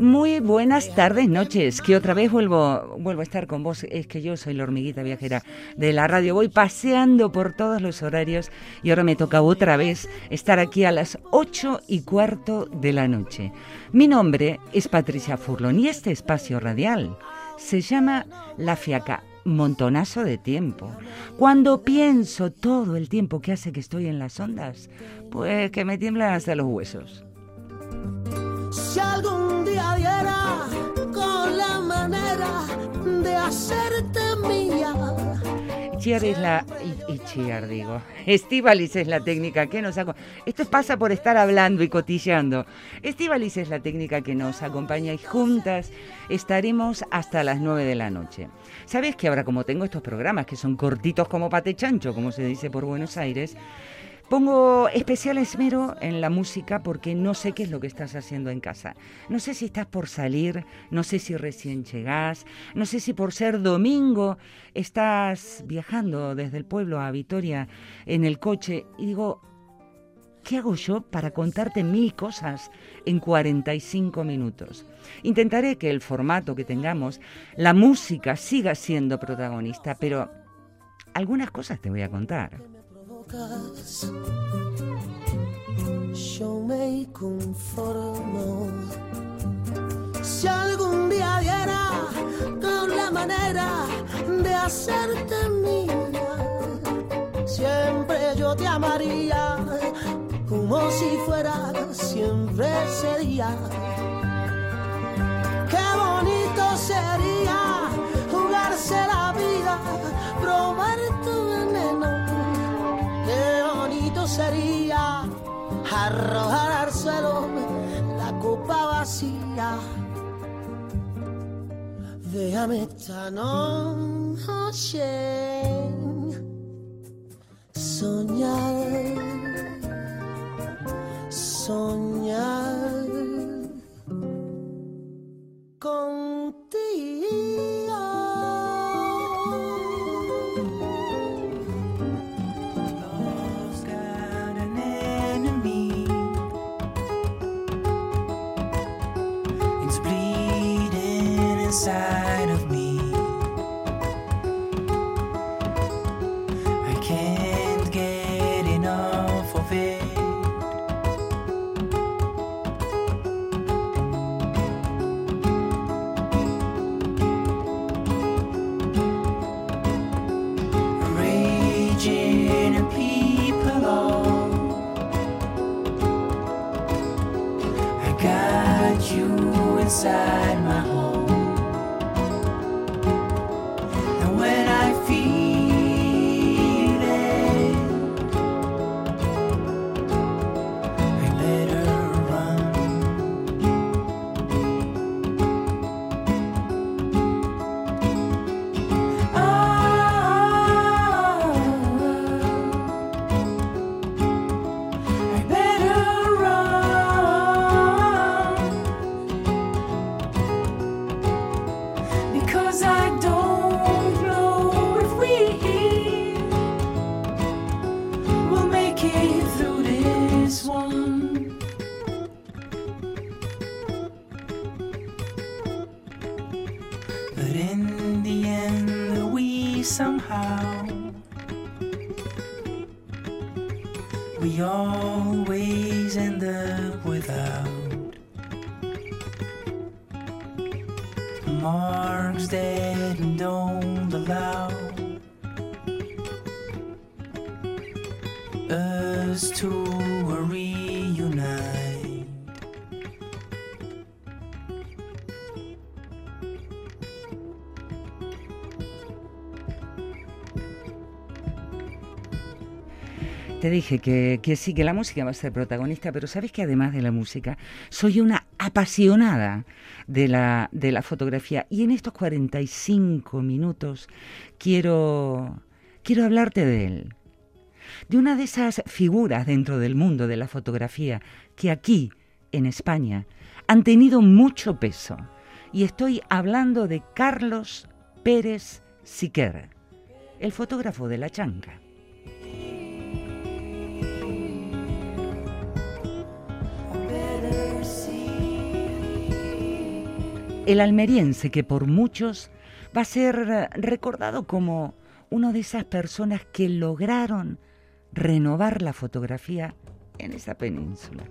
Muy buenas tardes, noches, que otra vez vuelvo, vuelvo a estar con vos. Es que yo soy la hormiguita viajera de la radio. Voy paseando por todos los horarios y ahora me toca otra vez estar aquí a las ocho y cuarto de la noche. Mi nombre es Patricia Furlon y este espacio radial se llama La Fiaca montonazo de tiempo. Cuando pienso todo el tiempo que hace que estoy en las ondas, pues que me tiemblan hasta los huesos. Algún día diera con la manera de hacerte mía. Chiar es la. Y, y digo. Estivalis es la técnica que nos acompaña. Esto pasa por estar hablando y cotilleando. Estivalis es la técnica que nos acompaña y juntas estaremos hasta las 9 de la noche. ¿Sabes que ahora, como tengo estos programas que son cortitos como pate chancho, como se dice por Buenos Aires, Pongo especial esmero en la música porque no sé qué es lo que estás haciendo en casa. No sé si estás por salir, no sé si recién llegás, no sé si por ser domingo estás viajando desde el pueblo a Vitoria en el coche y digo, ¿qué hago yo para contarte mil cosas en 45 minutos? Intentaré que el formato que tengamos, la música siga siendo protagonista, pero algunas cosas te voy a contar. Yo me conformo. Si algún día diera con la manera de hacerte mía, siempre yo te amaría como si fuera siempre sería. Qué bonito sería jugarse la vida, probar tu veneno sería arrojar al suelo la copa vacía. Déjame esta noche soñar, soñar Te dije que, sí, que la música va a ser protagonista, pero sabes que además de la música, soy una apasionada de la, de la fotografía. Y en estos 45 minutos quiero, quiero hablarte de él. De una de esas figuras dentro del mundo de la fotografía que aquí, en España, han tenido mucho peso. Y estoy hablando de Carlos Pérez Siquer, el fotógrafo de la chanca. El almeriense que por muchos va a ser recordado como una de esas personas que lograron renovar la fotografía en esa península.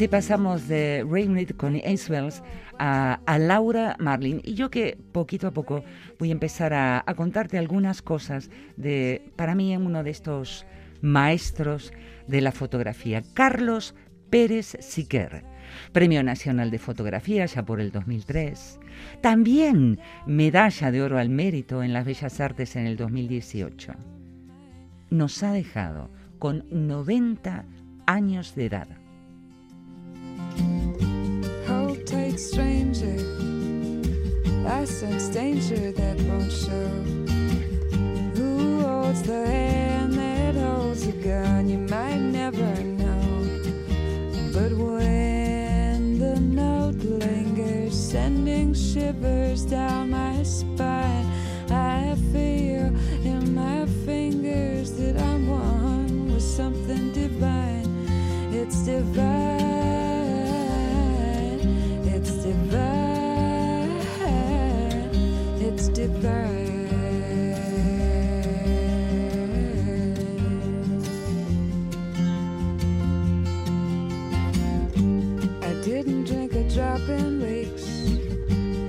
Así pasamos de Rainwood con Ace a Laura Marlin. Y yo que poquito a poco voy a empezar a, a contarte algunas cosas de, para mí, uno de estos maestros de la fotografía, Carlos Pérez Siquer. Premio Nacional de Fotografía ya por el 2003. También medalla de oro al mérito en las Bellas Artes en el 2018. Nos ha dejado con 90 años de edad. Stranger. I sense danger that won't show. Who holds the hand that holds a gun? You might never know. But when the note lingers, sending shivers down my spine, I feel in my fingers that I'm one with something divine. It's divine. Drink a drop in weeks.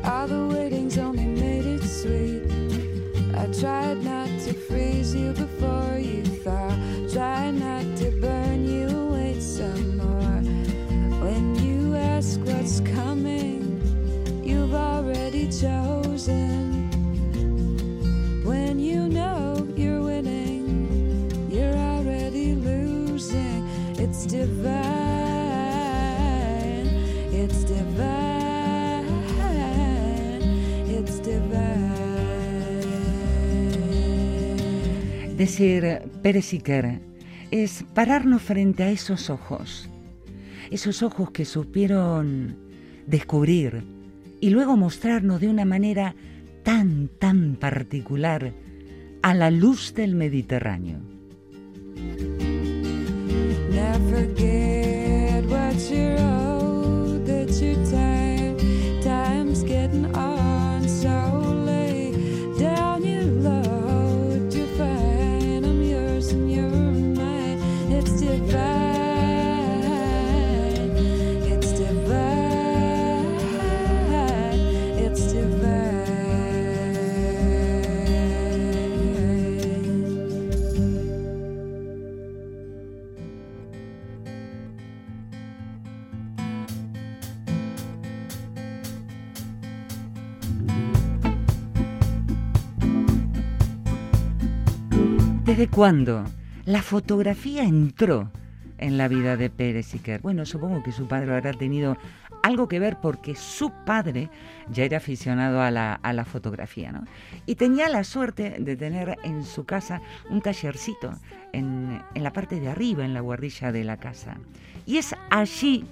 All the waiting's only made it sweet. I tried not to freeze Decir Pérez es pararnos frente a esos ojos, esos ojos que supieron descubrir y luego mostrarnos de una manera tan, tan particular a la luz del Mediterráneo. ¿Desde cuándo la fotografía entró en la vida de Pérez Siquer? Bueno, supongo que su padre habrá tenido algo que ver porque su padre ya era aficionado a la, a la fotografía, ¿no? Y tenía la suerte de tener en su casa un tallercito en, en la parte de arriba, en la guardilla de la casa. Y es allí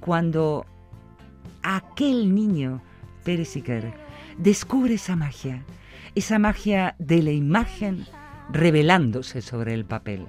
cuando aquel niño, Pérez Iker, descubre esa magia, esa magia de la imagen revelándose sobre el papel.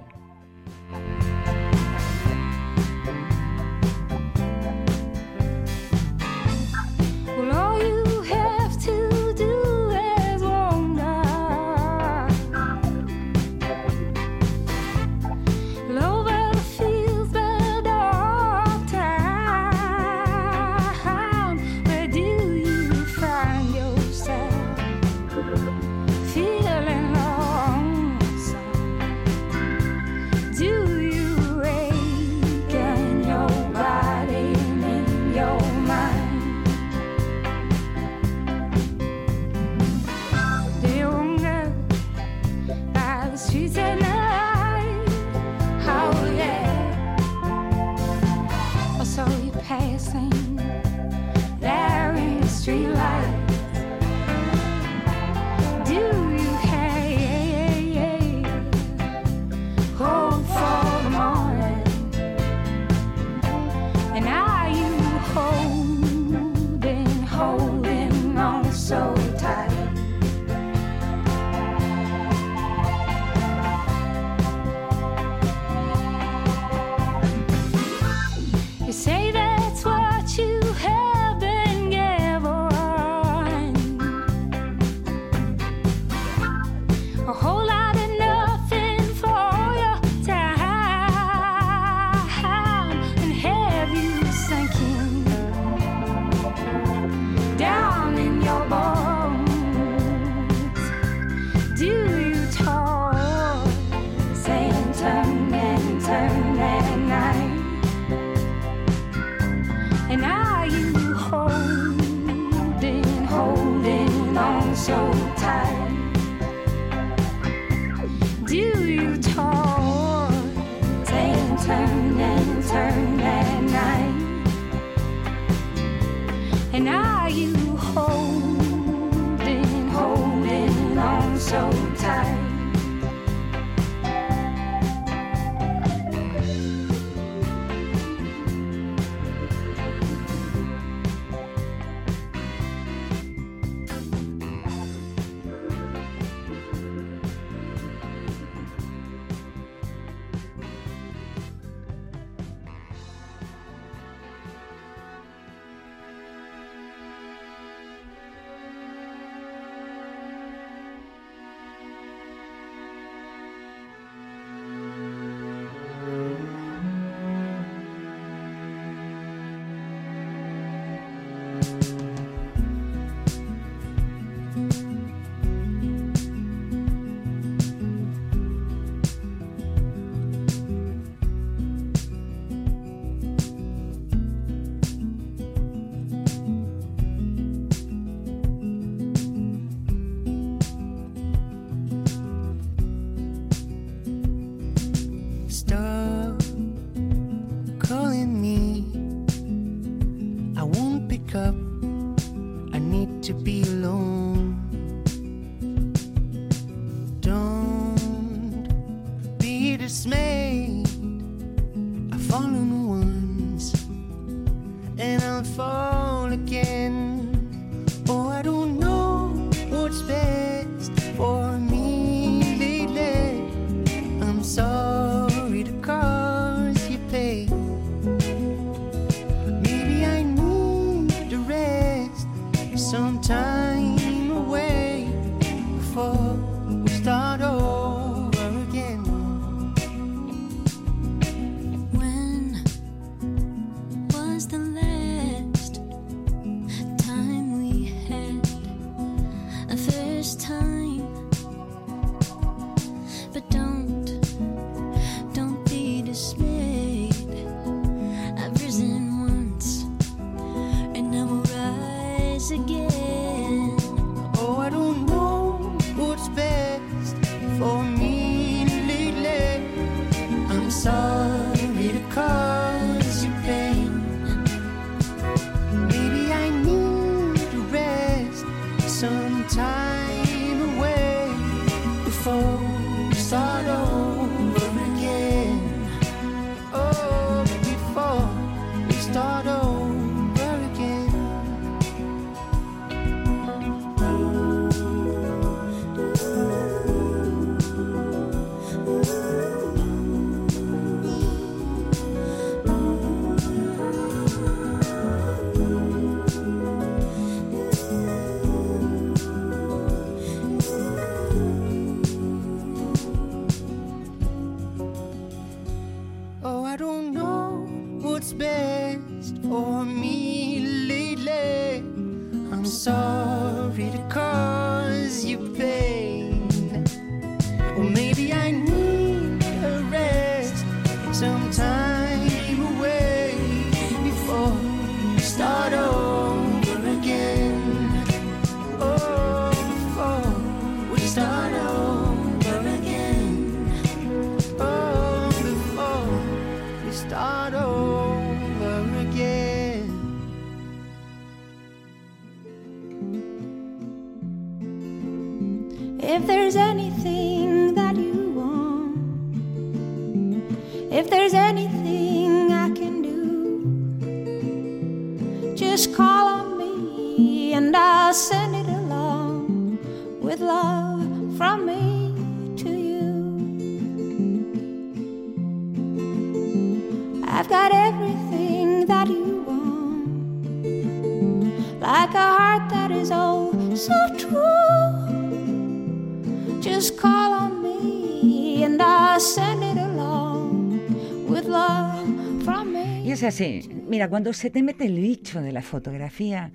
Mira, cuando se te mete el bicho de la fotografía,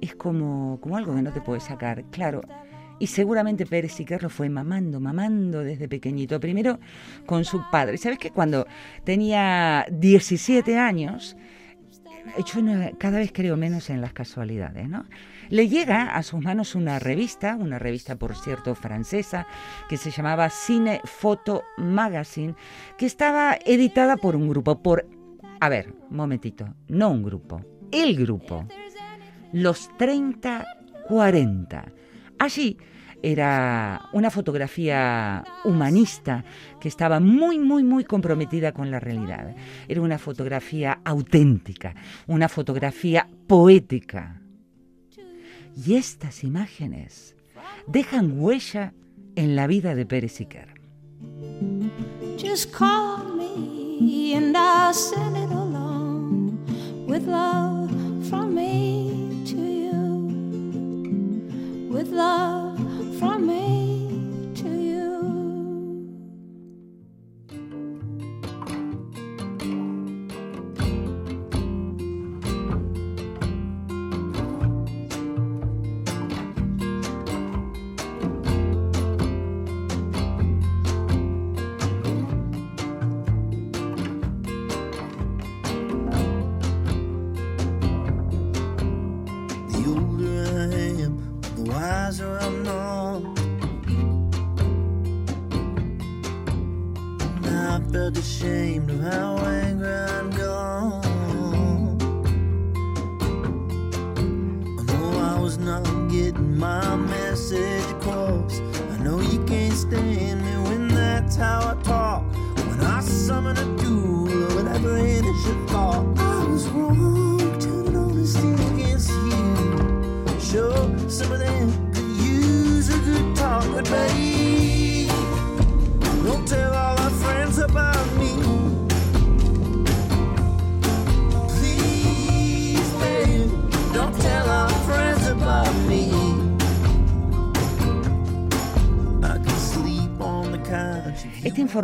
es como, como algo que no te puedes sacar. Claro. Y seguramente Pérez Siquer lo fue mamando, mamando desde pequeñito. Primero con su padre. ¿Sabes que cuando tenía 17 años, yo no- cada vez creo menos en las casualidades, ¿no? Le llega a sus manos una revista, una revista por cierto francesa, que se llamaba Cine Photo Magazine, que estaba editada por un grupo, por, a ver, un momentito, no un grupo, el grupo, los 30-40. Allí era una fotografía humanista que estaba muy, muy, muy comprometida con la realidad. Era una fotografía auténtica, una fotografía poética. Y estas imágenes dejan huella en la vida de Pérez. Just call and I'll send it along with love from me to you. With love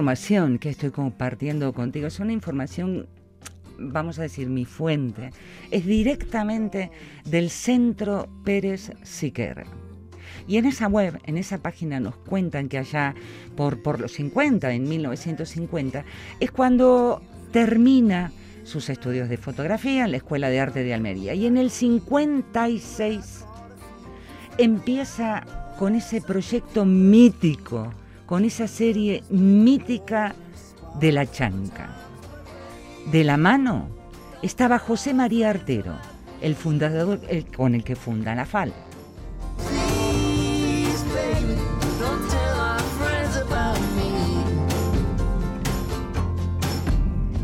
información que estoy compartiendo contigo es una información, vamos a decir, mi fuente, es directamente del Centro Pérez Siquer. Y en esa web, en esa página nos cuentan que allá por, por los 50, en 1950, es cuando termina sus estudios de fotografía en la Escuela de Arte de Almería. Y en el 56 empieza con ese proyecto mítico, con esa serie mítica de La Chanca. De la mano estaba José María Artero, el fundador con el que funda la.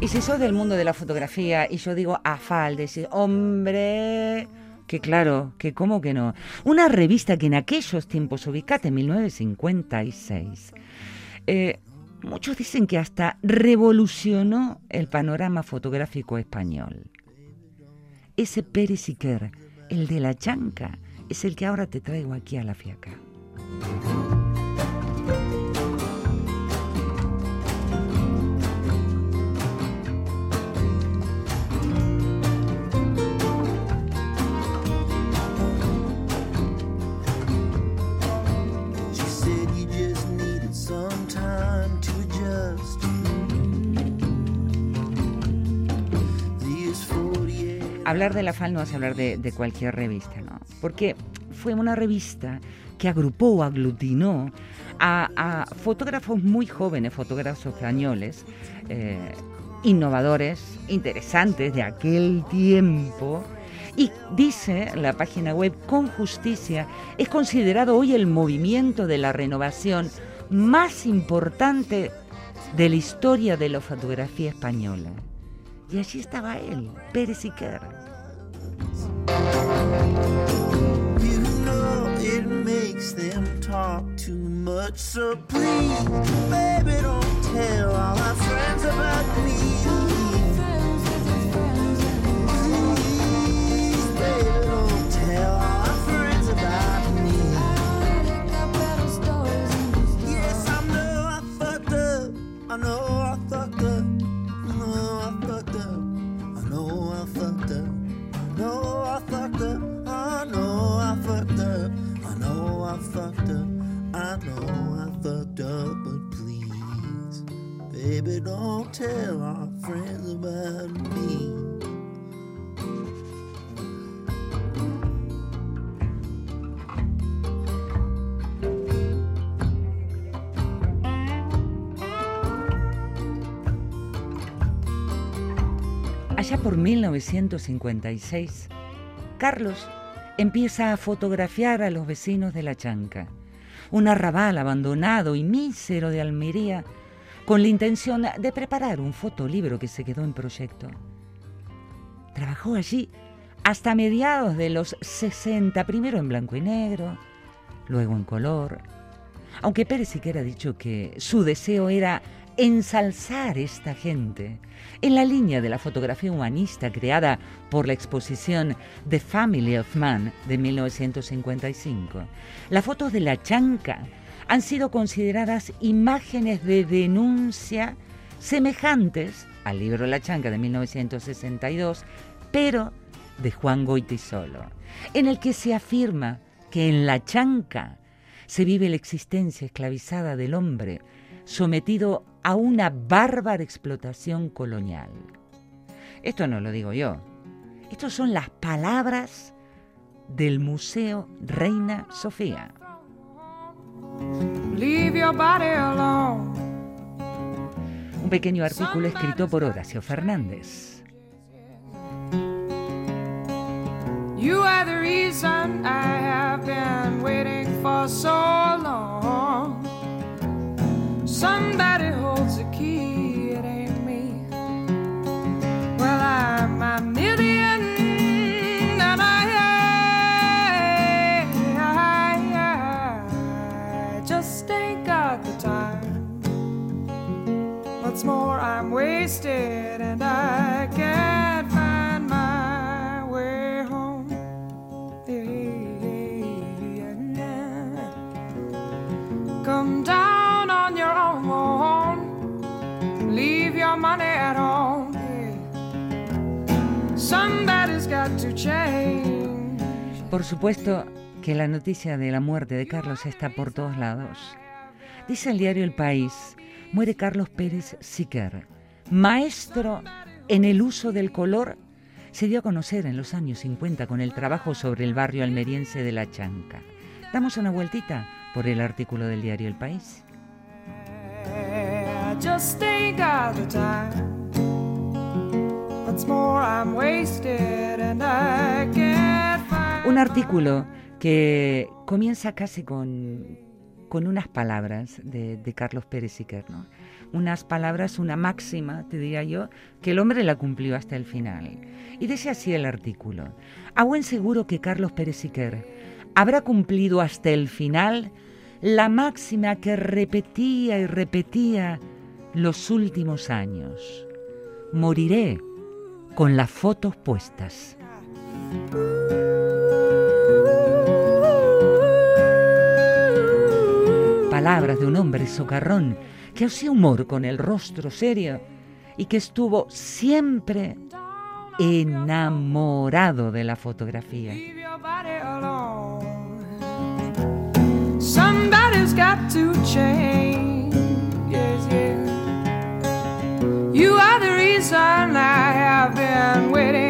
Y si sos del mundo de la fotografía y yo digo AFAL, decís, hombre, que claro, que cómo que no. Una revista que en aquellos tiempos, ubicate en 1956, eh, muchos dicen que hasta revolucionó el panorama fotográfico español. Ese Pérez Siquer, el de la chanca, es el que ahora te traigo aquí a la fiaca. Hablar de la FAL no es hablar de, cualquier revista, ¿no? Porque fue una revista que agrupó, aglutinó a, a fotógrafos muy jóvenes, fotógrafos españoles, eh, innovadores, interesantes de aquel tiempo. Y dice la página web, con justicia, es considerado hoy el movimiento de la renovación más importante de la historia de la fotografía española. Y allí estaba él, Pérez Iker. You know it makes them talk too much, so please, baby, don't tell all our friends about me. Please, baby, don't tell all our friends about me. Yes, I know I fucked up. I know baby, don't tell our friends about me. Allá por 1956, Carlos empieza a fotografiar a los vecinos de La Chanca, un arrabal abandonado y mísero de Almería, con la intención de preparar un fotolibro que se quedó en proyecto. Trabajó allí hasta mediados de los 60, primero en blanco y negro, luego en color, aunque Pérez siquiera ha dicho que su deseo era ensalzar esta gente en la línea de la fotografía humanista creada por la exposición The Family of Man de 1955. Las fotos de la chanca han sido consideradas imágenes de denuncia semejantes al libro La chanca de 1962, pero de Juan Goitisolo, en el que se afirma que en la chanca se vive la existencia esclavizada del hombre sometido a una bárbara explotación colonial. Esto no lo digo yo. Estas son las palabras del Museo Reina Sofía. Leave your body alone. Un pequeño artículo escrito por Horacio Fernández. You are the reason I have been waiting for so long. Somebody holds the key, it ain't me. Well, I'm a million Por supuesto que la noticia de la muerte de Carlos está por todos lados. Dice el diario El País, muere Carlos Pérez Siquer, maestro en el uso del color. Se dio a conocer en los años 50 con el trabajo sobre el barrio almeriense de La Chanca. Damos una vueltita por el artículo del diario El País. Un artículo que comienza casi con, con unas palabras de, de Carlos Pérez Siquer, ¿no? Unas palabras, una máxima, te diría yo, que el hombre la cumplió hasta el final. Y dice así el artículo. A buen seguro que Carlos Pérez habrá cumplido hasta el final la máxima que repetía y repetía los últimos años. Moriré con las fotos puestas. Palabras de un hombre socarrón que hacía humor con el rostro serio y que estuvo siempre enamorado de la fotografía. Somebody's got to change. Yes, yes. You are the reason I have been waiting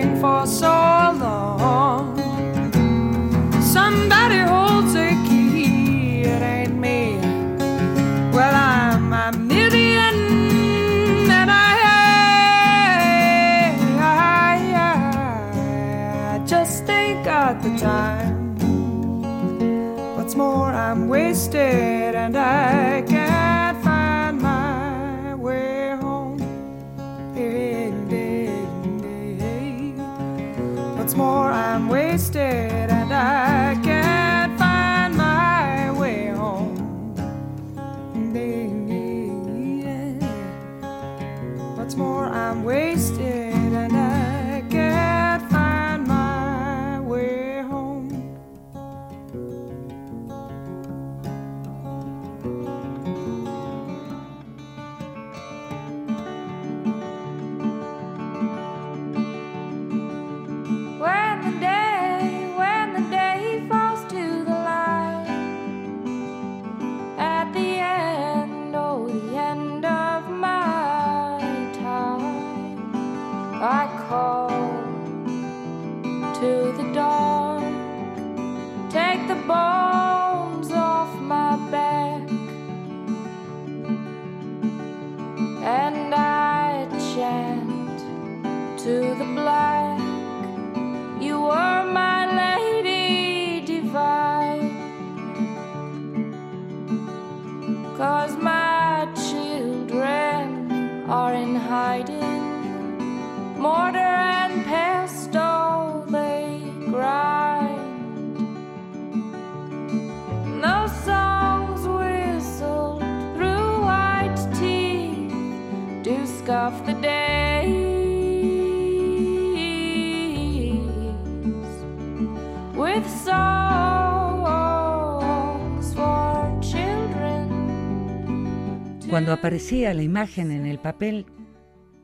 aparecía la imagen en el papel,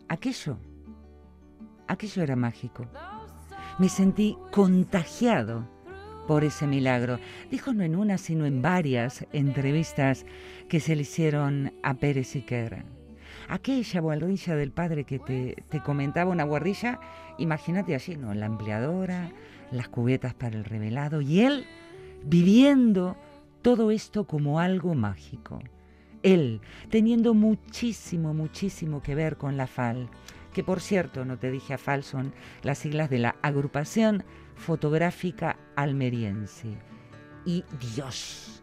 aquello, aquello era mágico. Me sentí contagiado por ese milagro. Dijo no en una, sino en varias entrevistas que se le hicieron a Pérez Siqueira. Aquella guarrilla del padre que te, te comentaba, una guarrilla, imagínate allí, ¿no? La empleadora, las cubetas para el revelado y él viviendo todo esto como algo mágico. Él teniendo muchísimo, muchísimo que ver con la FAL, que por cierto, no te dije a FAL, son las siglas de la Agrupación Fotográfica Almeriense. Y Dios,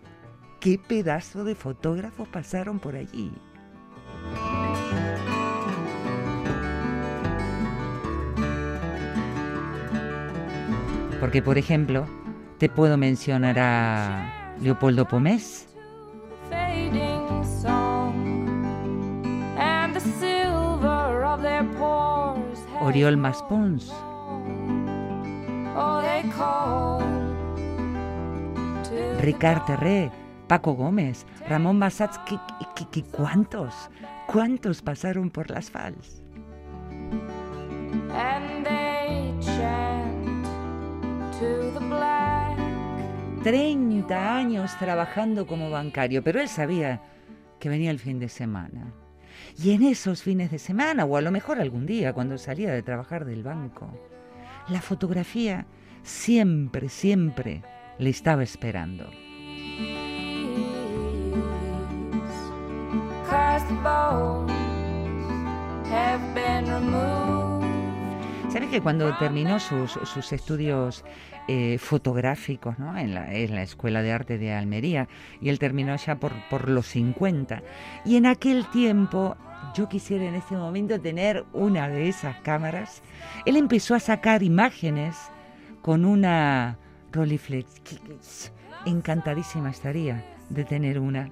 qué pedazo de fotógrafos pasaron por allí. Porque, por ejemplo, te puedo mencionar a Leopoldo Pomés, fading song, and the silver of their pores has Oriol Maspons, Oh, they call to Ricard Terré, Paco Gómez, Ramón Massats, ¿qué- qué- qué- ¿cuántos? ¿Cuántos pasaron por las FALs? and they chant to the black. 30 años trabajando como bancario, pero él sabía que venía el fin de semana. Y en esos fines de semana, o a lo mejor algún día, cuando salía de trabajar del banco, la fotografía siempre, siempre le estaba esperando. ¿Sabes que cuando terminó sus, sus estudios eh, fotográficos ¿no? en, la, Escuela de Arte de Almería, y él terminó ya por, por los 50, y en aquel tiempo yo quisiera en este momento tener una de esas cámaras, él empezó a sacar imágenes con una Rolleiflex. Encantadísima estaría de tener una.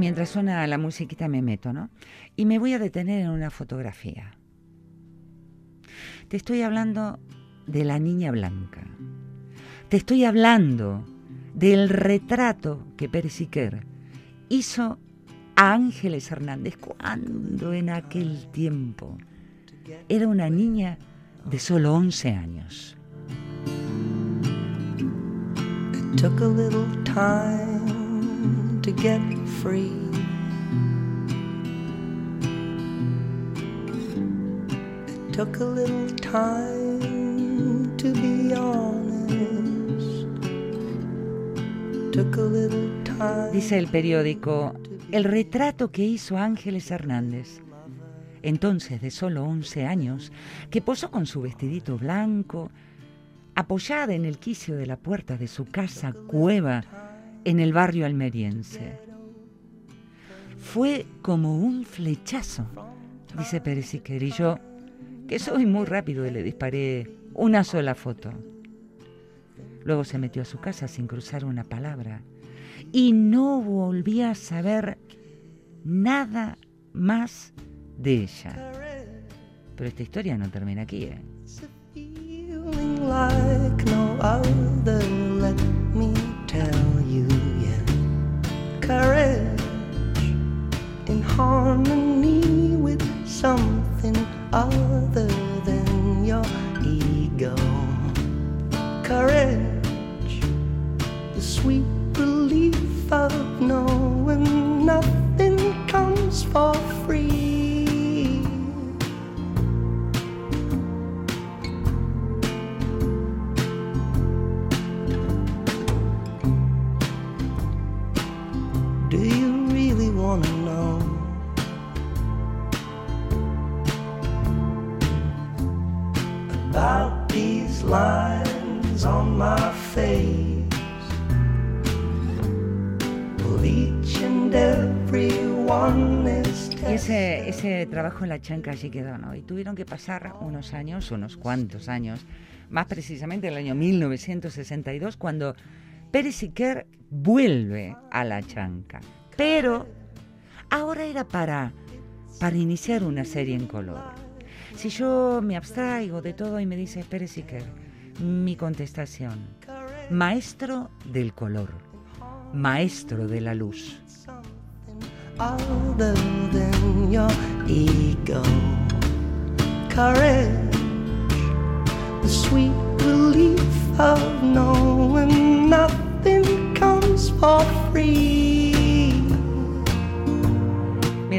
mientras suena la musiquita me meto, ¿no? Y me voy a detener en una fotografía. Te estoy hablando de la niña blanca. Te estoy hablando del retrato que Pérez Iquer hizo a Ángeles Hernández cuando en aquel tiempo era una niña de solo 11 años. It took a little time to get free. It took a little time to be honest. Took a little time. Dice el periódico, el retrato que hizo Ángeles Hernández, entonces de solo 11 años, que posó con su vestidito blanco, apoyada en el quicio de la puerta de su casa cueva en el barrio almeriense. Fue como un flechazo, dice Pérez Iquer, y yo, que soy muy rápido y le disparé una sola foto. Luego se metió a su casa sin cruzar una palabra y no volví a saber nada más de ella. Pero esta historia no termina aquí. ¿eh? Courage in harmony with something other lines on my face. Well, each and every one is Y ese, ese trabajo en la chanca allí quedó, ¿no? Y tuvieron que pasar unos años, unos cuantos años, más precisamente el año 1962, cuando Pérez Iquer vuelve a la chanca. Pero ahora era para, para iniciar una serie en color. Si yo me abstraigo de todo y me dice Pérez Iquer, mi contestación, maestro del color, maestro de la luz. other than your ego. Courage, the sweet relief of knowing nothing comes for free.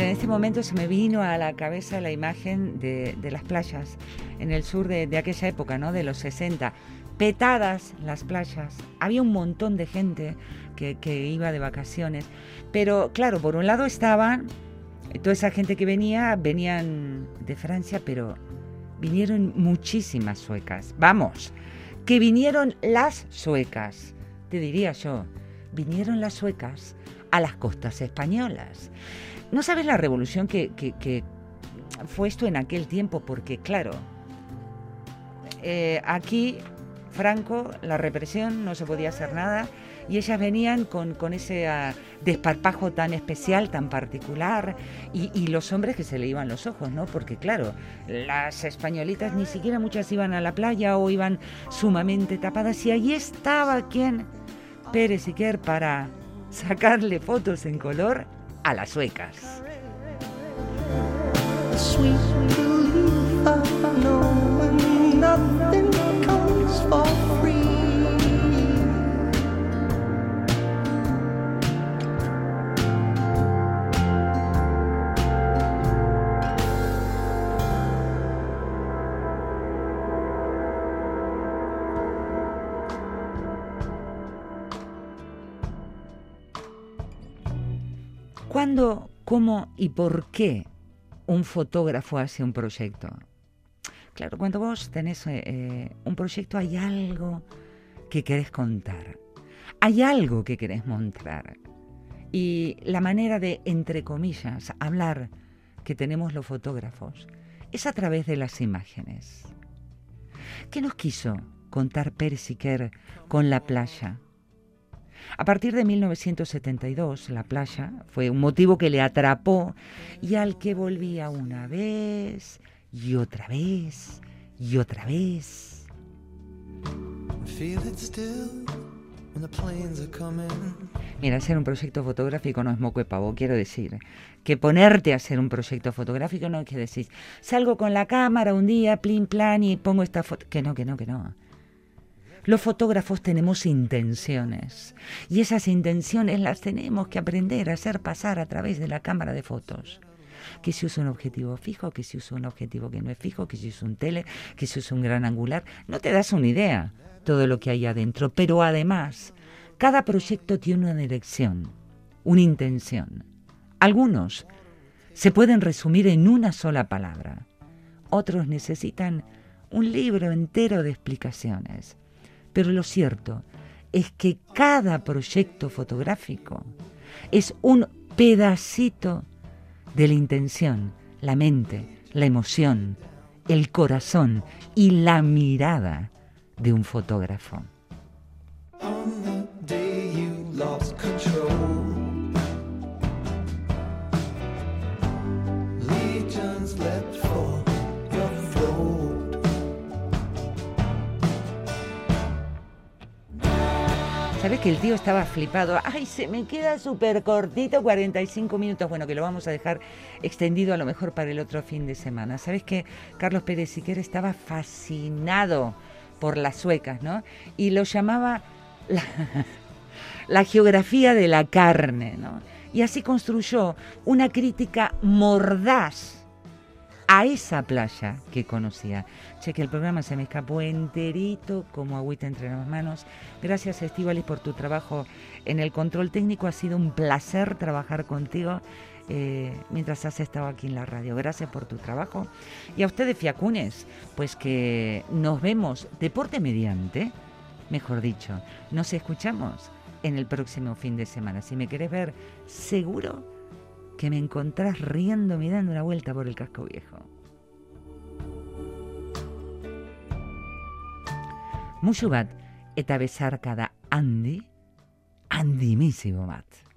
En este momento se me vino a la cabeza la imagen de, las playas en el sur de, aquella época, ¿no? De los 60. Petadas las playas. Había un montón de gente que, que iba de vacaciones. Pero claro, por un lado estaban toda esa gente que venía, venían de Francia, pero vinieron muchísimas suecas. Vamos, que vinieron las suecas, te diría yo. Vinieron las suecas a las costas españolas. No sabes la revolución que, fue esto en aquel tiempo, porque claro, eh, aquí Franco, la represión, no se podía hacer nada, y ellas venían con, con ese ah, desparpajo tan especial, tan particular, y, y los hombres que se le iban los ojos, ¿no? Porque claro, las españolitas ni siquiera muchas iban a la playa o iban sumamente tapadas, y allí estaba quien, Pérez Iquer, para sacarle fotos en color a las suecas. ¿Cuándo, cómo y por qué un fotógrafo hace un proyecto? Claro, cuando vos tenés eh, eh, un proyecto hay algo que querés contar, hay algo que querés mostrar. Y la manera de, entre comillas, hablar que tenemos los fotógrafos es a través de las imágenes. ¿Qué nos quiso contar Pérez Iquer con la playa? A partir de 1972, la playa fue un motivo que le atrapó y al que volvía una vez y otra vez y otra vez. Mira, hacer un proyecto fotográfico no es moco de pavo, quiero decir. Que ponerte a hacer un proyecto fotográfico no es que decís, salgo con la cámara un día, plin plan, y pongo esta foto. Que no, que no, que no. Los fotógrafos tenemos intenciones y esas intenciones las tenemos que aprender a hacer pasar a través de la cámara de fotos. Que si usa un objetivo fijo, que si usa un objetivo que no es fijo, que si usa un tele, que si usa un gran angular, no te das una idea todo lo que hay adentro. Pero además, cada proyecto tiene una dirección, una intención. Algunos se pueden resumir en una sola palabra. Otros necesitan un libro entero de explicaciones. Pero lo cierto es que cada proyecto fotográfico es un pedacito de la intención, la mente, la emoción, el corazón y la mirada de un fotógrafo. ¿Sabes que el tío estaba flipado? ¡Ay, se me queda súper cortito 45 minutos! Bueno, que lo vamos a dejar extendido a lo mejor para el otro fin de semana. ¿Sabes que Carlos Pérez Siquera estaba fascinado por las suecas, ¿no? Y lo llamaba la, la geografía de la carne, ¿no? Y así construyó una crítica mordaz a esa playa que conocía. Che, que el programa se me escapó enterito como agüita entre las manos. Gracias, Estivalis, por tu trabajo en el control técnico. Ha sido un placer trabajar contigo eh, mientras has estado aquí en la radio. Gracias por tu trabajo. Y a ustedes, Fiacunes, pues que nos vemos deporte mediante, mejor dicho, nos escuchamos en el próximo fin de semana. Si me querés ver, seguro que me encontrás riendo y dando una vuelta por el casco viejo. Musu bat eta bezarkada handi, handimísimo bat.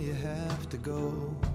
You have to go.